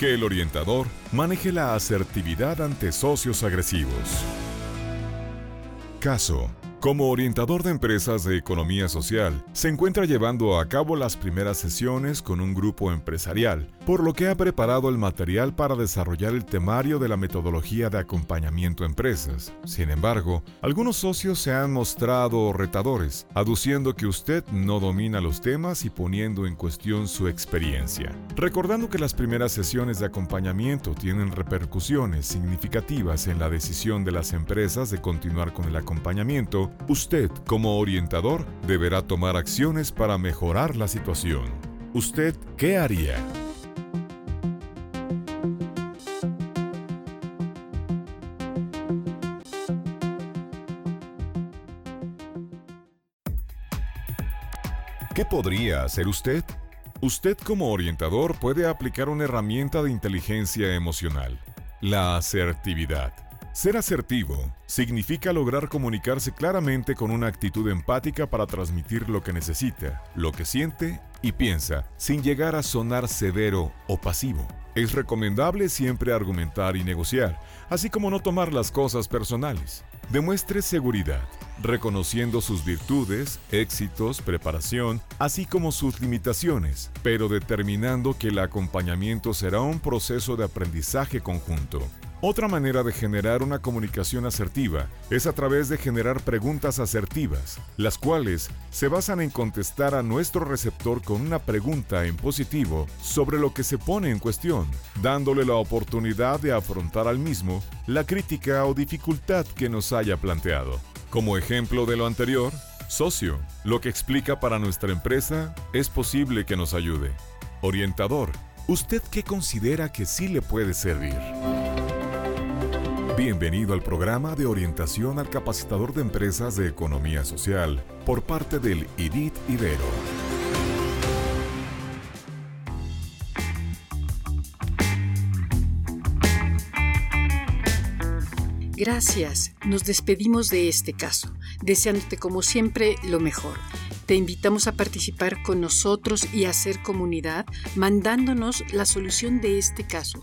que el orientador maneje la asertividad ante socios agresivos. Caso como orientador de empresas de economía social, se encuentra llevando a cabo las primeras sesiones con un grupo empresarial, por lo que ha preparado el material para desarrollar el temario de la metodología de acompañamiento a empresas. Sin embargo, algunos socios se han mostrado retadores, aduciendo que usted no domina los temas y poniendo en cuestión su experiencia. Recordando que las primeras sesiones de acompañamiento tienen repercusiones significativas en la decisión de las empresas de continuar con el acompañamiento, usted como orientador deberá tomar acciones para mejorar la situación. ¿Usted qué haría? ¿Qué podría hacer usted? Usted como orientador puede aplicar una herramienta de inteligencia emocional, la asertividad. Ser asertivo significa lograr comunicarse claramente con una actitud empática para transmitir lo que necesita, lo que siente y piensa, sin llegar a sonar severo o pasivo. Es recomendable siempre argumentar y negociar, así como no tomar las cosas personales. Demuestre seguridad, reconociendo sus virtudes, éxitos, preparación, así como sus limitaciones, pero determinando que el acompañamiento será un proceso de aprendizaje conjunto. Otra manera de generar una comunicación asertiva es a través de generar preguntas asertivas, las cuales se basan en contestar a nuestro receptor con una pregunta en positivo sobre lo que se pone en cuestión, dándole la oportunidad de afrontar al mismo la crítica o dificultad que nos haya planteado. Como ejemplo de lo anterior, socio, lo que explica para nuestra empresa es posible que nos ayude. Orientador, ¿usted qué considera que sí le puede servir? Bienvenido al programa de orientación al capacitador de empresas de economía social por parte del IDIT Ibero. Gracias, nos despedimos de este caso, deseándote como siempre lo mejor. Te invitamos a participar con nosotros y a hacer comunidad mandándonos la solución de este caso.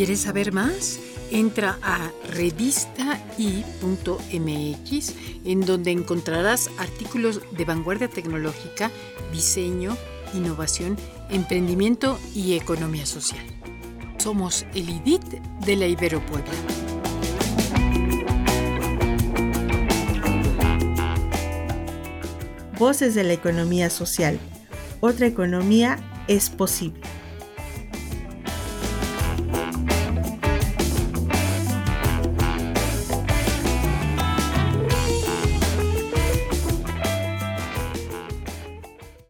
¿Quieres saber más? Entra a revistai.mx en donde encontrarás artículos de vanguardia tecnológica, diseño, innovación, emprendimiento y economía social. Somos el IDIT de la Ibero Puebla. Voces de la economía social. Otra economía es posible.